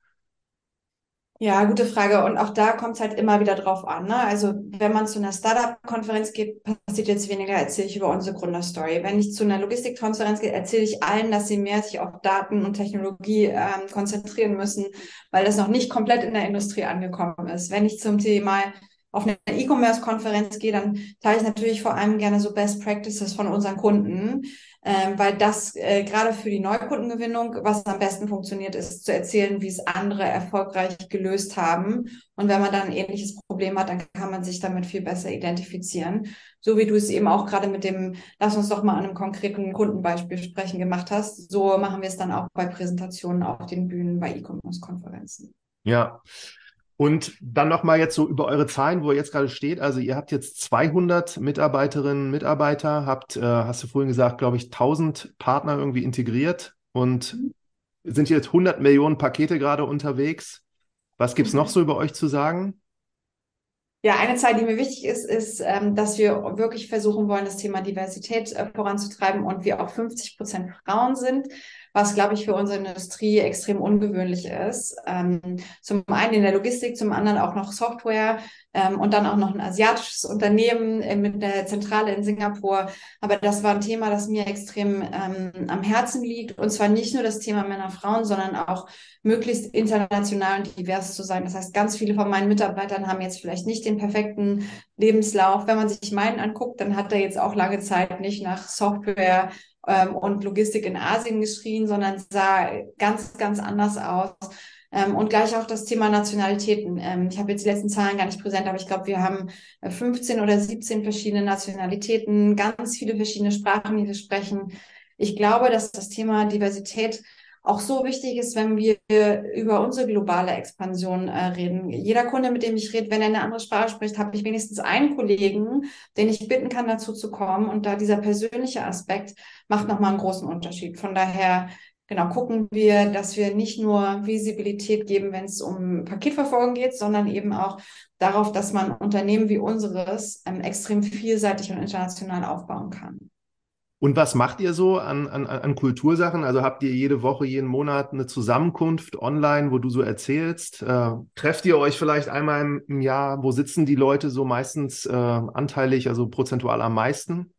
Ja, gute Frage. Und auch da kommt es halt immer wieder drauf an. Ne? Also wenn man zu einer Startup-Konferenz geht, passiert jetzt weniger, erzähle ich über unsere Gründerstory. Wenn ich zu einer Logistikkonferenz gehe, erzähle ich allen, dass sie mehr sich auf Daten und Technologie ähm, konzentrieren müssen, weil das noch nicht komplett in der Industrie angekommen ist. Wenn ich zum Thema auf eine E-Commerce-Konferenz gehe, dann teile ich natürlich vor allem gerne so Best Practices von unseren Kunden, ähm, weil das äh, gerade für die Neukundengewinnung, was am besten funktioniert, ist zu erzählen, wie es andere erfolgreich gelöst haben. Und wenn man dann ein ähnliches Problem hat, dann kann man sich damit viel besser identifizieren. So wie du es eben auch gerade mit dem, lass uns doch mal an einem konkreten Kundenbeispiel sprechen gemacht hast. So machen wir es dann auch bei Präsentationen auf den Bühnen bei E-Commerce-Konferenzen. Ja. Und dann nochmal jetzt so über eure Zahlen, wo ihr jetzt gerade steht. Also ihr habt jetzt 200 Mitarbeiterinnen, Mitarbeiter, habt, äh, hast du vorhin gesagt, glaube ich, 1000 Partner irgendwie integriert und sind jetzt 100 Millionen Pakete gerade unterwegs. Was gibt's noch mhm. so über euch zu sagen? Ja, eine Zahl, die mir wichtig ist, ist, ähm, dass wir wirklich versuchen wollen, das Thema Diversität äh, voranzutreiben und wir auch 50 Prozent Frauen sind was, glaube ich, für unsere Industrie extrem ungewöhnlich ist. Ähm, zum einen in der Logistik, zum anderen auch noch Software ähm, und dann auch noch ein asiatisches Unternehmen äh, mit der Zentrale in Singapur. Aber das war ein Thema, das mir extrem ähm, am Herzen liegt. Und zwar nicht nur das Thema Männer, Frauen, sondern auch möglichst international und divers zu sein. Das heißt, ganz viele von meinen Mitarbeitern haben jetzt vielleicht nicht den perfekten Lebenslauf. Wenn man sich meinen anguckt, dann hat er jetzt auch lange Zeit nicht nach Software ähm, und Logistik in Asien geschrien, sondern sah ganz, ganz anders aus. Ähm, und gleich auch das Thema Nationalitäten. Ähm, ich habe jetzt die letzten Zahlen gar nicht präsent, aber ich glaube, wir haben 15 äh, oder 17 verschiedene Nationalitäten, ganz viele verschiedene Sprachen, die wir sprechen. Ich glaube, dass das Thema Diversität auch so wichtig ist, wenn wir über unsere globale Expansion äh, reden. Jeder Kunde, mit dem ich rede, wenn er eine andere Sprache spricht, habe ich wenigstens einen Kollegen, den ich bitten kann, dazu zu kommen. Und da dieser persönliche Aspekt macht nochmal einen großen Unterschied. Von daher genau gucken wir, dass wir nicht nur Visibilität geben, wenn es um Paketverfolgung geht, sondern eben auch darauf, dass man Unternehmen wie unseres ähm, extrem vielseitig und international aufbauen kann. Und was macht ihr so an, an, an Kultursachen? Also habt ihr jede Woche, jeden Monat eine Zusammenkunft online, wo du so erzählst? Äh, trefft ihr euch vielleicht einmal im, Jahr? Wo sitzen die Leute so meistens äh, anteilig, also prozentual am meisten?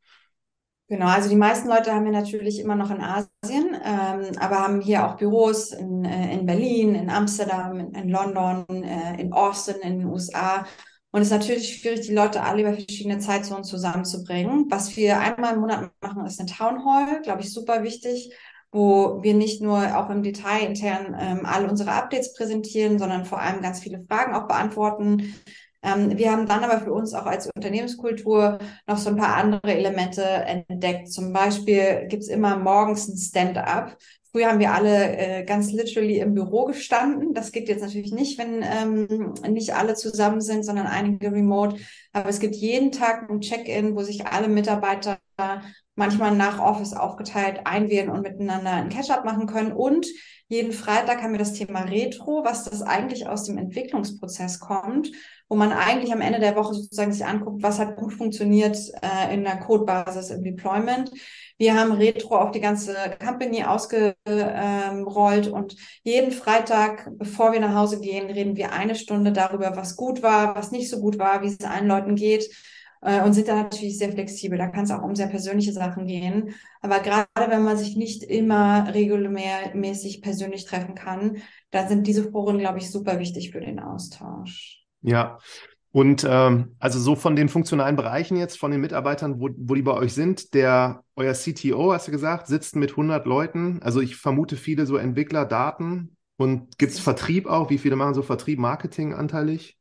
Genau, also die meisten Leute haben wir natürlich immer noch in Asien, ähm, aber haben hier auch Büros in, äh, in Berlin, in Amsterdam, in, in London, äh, in Austin, in den USA und es ist natürlich schwierig, die Leute alle über verschiedene Zeitzonen zusammenzubringen. Was wir einmal im Monat machen, ist eine Town Hall, glaube ich, super wichtig, wo wir nicht nur auch im Detail intern ähm, alle unsere Updates präsentieren, sondern vor allem ganz viele Fragen auch beantworten. Ähm, wir haben dann aber für uns auch als Unternehmenskultur noch so ein paar andere Elemente entdeckt. Zum Beispiel gibt's immer morgens ein Stand-up, Früher haben wir alle äh, ganz literally im Büro gestanden. Das geht jetzt natürlich nicht, wenn ähm, nicht alle zusammen sind, sondern einige remote. Aber es gibt jeden Tag ein Check-in, wo sich alle Mitarbeiter manchmal nach Office aufgeteilt einwählen und miteinander ein Catch-up machen können. Und jeden Freitag haben wir das Thema Retro, was das eigentlich aus dem Entwicklungsprozess kommt, wo man eigentlich am Ende der Woche sozusagen sich anguckt, was hat gut funktioniert äh, in der Codebasis im Deployment. Wir haben Retro auf die ganze Company ausgerollt und jeden Freitag, bevor wir nach Hause gehen, reden wir eine Stunde darüber, was gut war, was nicht so gut war, wie es allen Leuten geht äh, und sind da natürlich sehr flexibel. Da kann es auch um sehr persönliche Sachen gehen. Aber gerade wenn man sich nicht immer regelmäßig persönlich treffen kann, dann sind diese Foren, glaube ich, super wichtig für den Austausch. Ja, und ähm, also so von den funktionalen Bereichen jetzt, von den Mitarbeitern, wo, wo die bei euch sind, der, euer CTO, hast du gesagt, sitzt mit 100 Leuten. Also ich vermute viele so Entwickler, Daten. Und gibt es Vertrieb auch? Wie viele machen so Vertrieb, Marketing anteilig?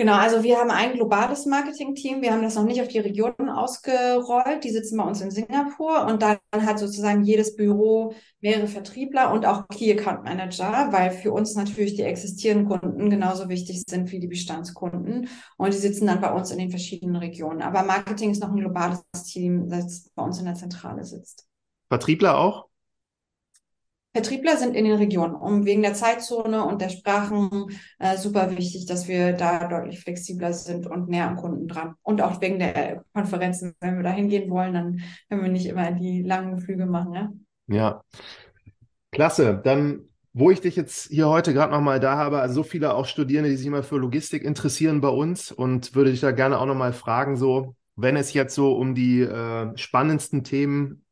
Genau, also wir haben ein globales Marketing-Team. Wir haben das noch nicht auf die Regionen ausgerollt. Die sitzen bei uns in Singapur und dann hat sozusagen jedes Büro mehrere Vertriebler und auch Key Account Manager, weil für uns natürlich die existierenden Kunden genauso wichtig sind wie die Bestandskunden. Und die sitzen dann bei uns in den verschiedenen Regionen. Aber Marketing ist noch ein globales Team, das bei uns in der Zentrale sitzt. Vertriebler auch? Vertriebler sind in den Regionen, um wegen der Zeitzone und der Sprachen äh, super wichtig, dass wir da deutlich flexibler sind und näher am Kunden dran. Und auch wegen der Konferenzen, wenn wir da hingehen wollen, dann können wir nicht immer die langen Flüge machen. Ja, ja. klasse. Dann wo ich dich jetzt hier heute gerade nochmal da habe, also so viele auch Studierende, die sich immer für Logistik interessieren bei uns und würde dich da gerne auch nochmal fragen, so, wenn es jetzt so um die äh, spannendsten Themen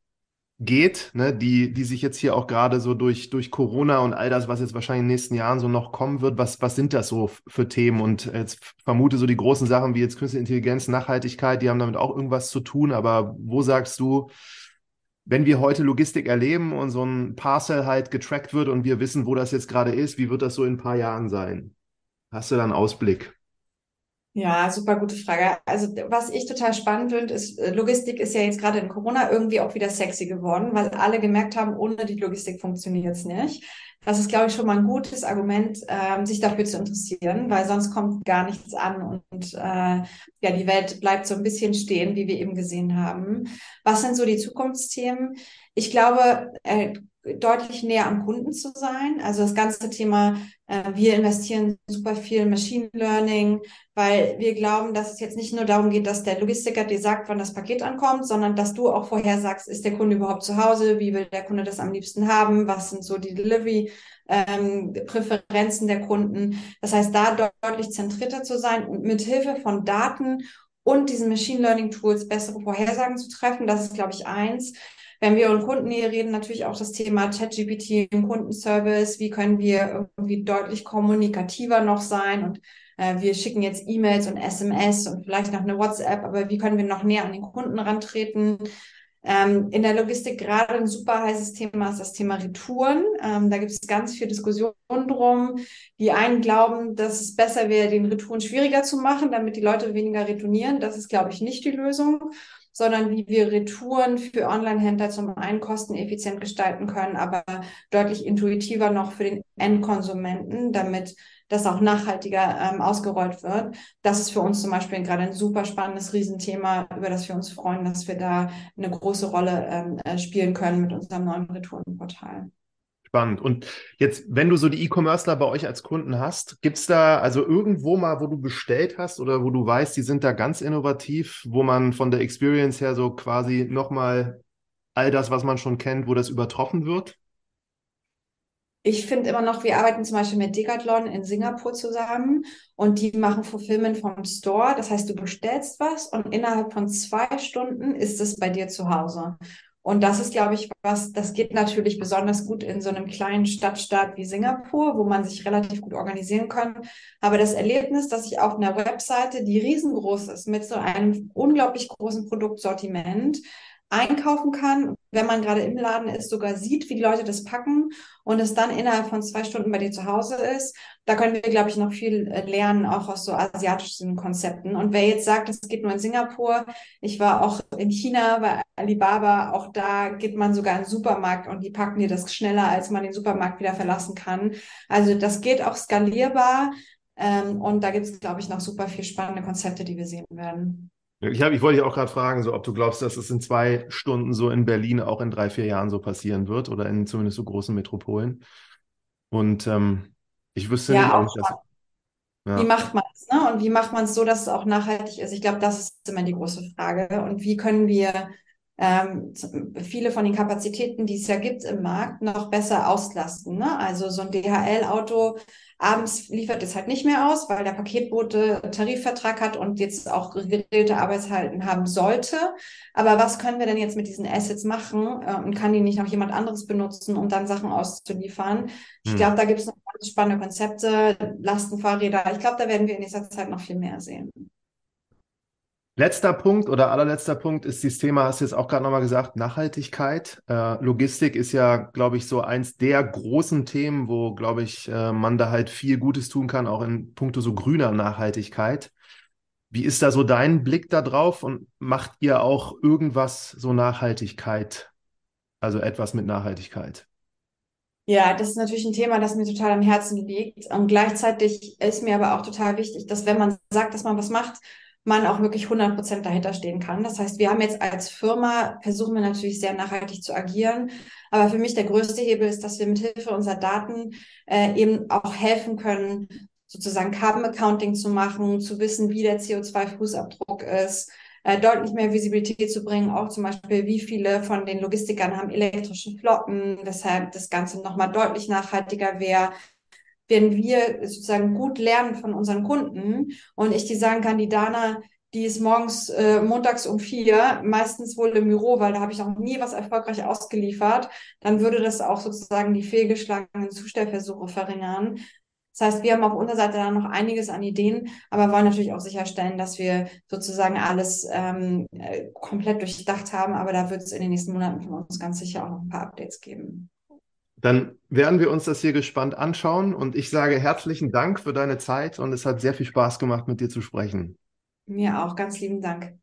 geht, ne, die, die sich jetzt hier auch gerade so durch, durch Corona und all das, was jetzt wahrscheinlich in den nächsten Jahren so noch kommen wird, was, was sind das so für Themen? Und jetzt vermute so die großen Sachen wie jetzt Künstliche Intelligenz, Nachhaltigkeit, die haben damit auch irgendwas zu tun, aber wo sagst du, wenn wir heute Logistik erleben und so ein Parcel halt getrackt wird und wir wissen, wo das jetzt gerade ist, wie wird das so in ein paar Jahren sein? Hast du da einen Ausblick? Ja, super gute Frage. Also was ich total spannend finde, ist, äh, Logistik ist ja jetzt gerade in Corona irgendwie auch wieder sexy geworden, weil alle gemerkt haben, ohne die Logistik funktioniert es nicht. Das ist, glaube ich, schon mal ein gutes Argument, ähm, sich dafür zu interessieren, weil sonst kommt gar nichts an und äh, ja, die Welt bleibt so ein bisschen stehen, wie wir eben gesehen haben. Was sind so die Zukunftsthemen? Ich glaube, äh, deutlich näher am Kunden zu sein. Also das ganze Thema, äh, wir investieren super viel in Machine Learning, weil wir glauben, dass es jetzt nicht nur darum geht, dass der Logistiker dir sagt, wann das Paket ankommt, sondern dass du auch vorher sagst, ist der Kunde überhaupt zu Hause, wie will der Kunde das am liebsten haben, was sind so die Delivery ähm, Präferenzen der Kunden. Das heißt, da deutlich zentrierter zu sein und mit Hilfe von Daten und diesen Machine Learning Tools bessere Vorhersagen zu treffen, das ist, glaube ich, eins. Wenn wir um Kundennähe reden, natürlich auch das Thema ChatGPT im Kundenservice. Wie können wir irgendwie deutlich kommunikativer noch sein? Und äh, wir schicken jetzt E-Mails und SMS und vielleicht noch eine WhatsApp, aber wie können wir noch näher an den Kunden rantreten? Ähm, in der Logistik gerade ein super heißes Thema ist das Thema Retouren. Ähm, da gibt es ganz viel Diskussionen drum. Die einen glauben, dass es besser wäre, den Retouren schwieriger zu machen, damit die Leute weniger retournieren. Das ist, glaube ich, nicht die Lösung sondern wie wir Retouren für Online-Händler zum einen kosteneffizient gestalten können, aber deutlich intuitiver noch für den Endkonsumenten, damit das auch nachhaltiger ähm, ausgerollt wird. Das ist für uns zum Beispiel gerade ein super spannendes Riesenthema, über das wir uns freuen, dass wir da eine große Rolle ähm, äh, spielen können mit unserem neuen Retourenportal. Spannend. Und jetzt, wenn du so die E-Commercer bei euch als Kunden hast, gibt es da also irgendwo mal, wo du bestellt hast oder wo du weißt, die sind da ganz innovativ, wo man von der Experience her so quasi nochmal all das, was man schon kennt, wo das übertroffen wird? Ich finde immer noch, wir arbeiten zum Beispiel mit Decathlon in Singapur zusammen und die machen Fulfillment vom Store. Das heißt, du bestellst was und innerhalb von zwei Stunden ist es bei dir zu Hause. Und das ist, glaube ich, was, das geht natürlich besonders gut in so einem kleinen Stadtstaat wie Singapur, wo man sich relativ gut organisieren kann. Aber das Erlebnis, dass ich auf einer Webseite, die riesengroß ist, mit so einem unglaublich großen Produktsortiment, einkaufen kann, wenn man gerade im Laden ist, sogar sieht, wie die Leute das packen und es dann innerhalb von zwei Stunden bei dir zu Hause ist. Da können wir, glaube ich, noch viel äh, lernen, auch aus so asiatischen Konzepten. Und wer jetzt sagt, es geht nur in Singapur, ich war auch in China bei Alibaba, auch da geht man sogar in den Supermarkt und die packen dir das schneller, als man den Supermarkt wieder verlassen kann. Also das geht auch skalierbar. Ähm, und da gibt es, glaube ich, noch super viel spannende Konzepte, die wir sehen werden. Ich, hab, ich wollte dich auch gerade fragen, so, ob du glaubst, dass es in zwei Stunden so in Berlin auch in drei, vier Jahren so passieren wird oder in zumindest so großen Metropolen. Und ähm, ich wüsste ja, nicht, auch das, ja. Wie macht man es, ne? Und wie macht man es so, dass es auch nachhaltig ist? Ich glaube, das ist immer die große Frage. Und wie können wir ähm, viele von den Kapazitäten, die es ja gibt im Markt, noch besser auslasten. Ne? Also so ein DHL-Auto abends liefert es halt nicht mehr aus, weil der Paketbote Tarifvertrag hat und jetzt auch geregelte Arbeitszeiten haben sollte. Aber was können wir denn jetzt mit diesen Assets machen äh, und kann die nicht noch jemand anderes benutzen, um dann Sachen auszuliefern? Ich hm. glaube, da gibt es noch ganz spannende Konzepte, Lastenfahrräder. Ich glaube, da werden wir in nächster Zeit noch viel mehr sehen. Letzter Punkt oder allerletzter Punkt ist das Thema, hast du jetzt auch gerade nochmal gesagt, Nachhaltigkeit. Äh, Logistik ist ja, glaube ich, so eins der großen Themen, wo, glaube ich, äh, man da halt viel Gutes tun kann, auch in puncto so grüner Nachhaltigkeit. Wie ist da so dein Blick da drauf und macht ihr auch irgendwas so Nachhaltigkeit, also etwas mit Nachhaltigkeit? Ja, das ist natürlich ein Thema, das mir total am Herzen liegt. Und gleichzeitig ist mir aber auch total wichtig, dass wenn man sagt, dass man was macht, man auch wirklich 100 Prozent dahinter stehen kann. Das heißt, wir haben jetzt als Firma, versuchen wir natürlich sehr nachhaltig zu agieren. Aber für mich der größte Hebel ist, dass wir mit Hilfe unserer Daten äh, eben auch helfen können, sozusagen Carbon Accounting zu machen, zu wissen, wie der CO2-Fußabdruck ist, äh, deutlich mehr Visibilität zu bringen, auch zum Beispiel, wie viele von den Logistikern haben elektrische Flotten, weshalb das Ganze nochmal deutlich nachhaltiger wäre wenn wir sozusagen gut lernen von unseren Kunden und ich die sagen kann, die Dana, die ist morgens, äh, montags um vier, meistens wohl im Büro, weil da habe ich noch nie was erfolgreich ausgeliefert, dann würde das auch sozusagen die fehlgeschlagenen Zustellversuche verringern. Das heißt, wir haben auf unserer Seite da noch einiges an Ideen, aber wollen natürlich auch sicherstellen, dass wir sozusagen alles ähm, äh, komplett durchdacht haben. Aber da wird es in den nächsten Monaten von uns ganz sicher auch noch ein paar Updates geben. Dann werden wir uns das hier gespannt anschauen und ich sage herzlichen Dank für deine Zeit und es hat sehr viel Spaß gemacht, mit dir zu sprechen. Mir auch. Ganz lieben Dank.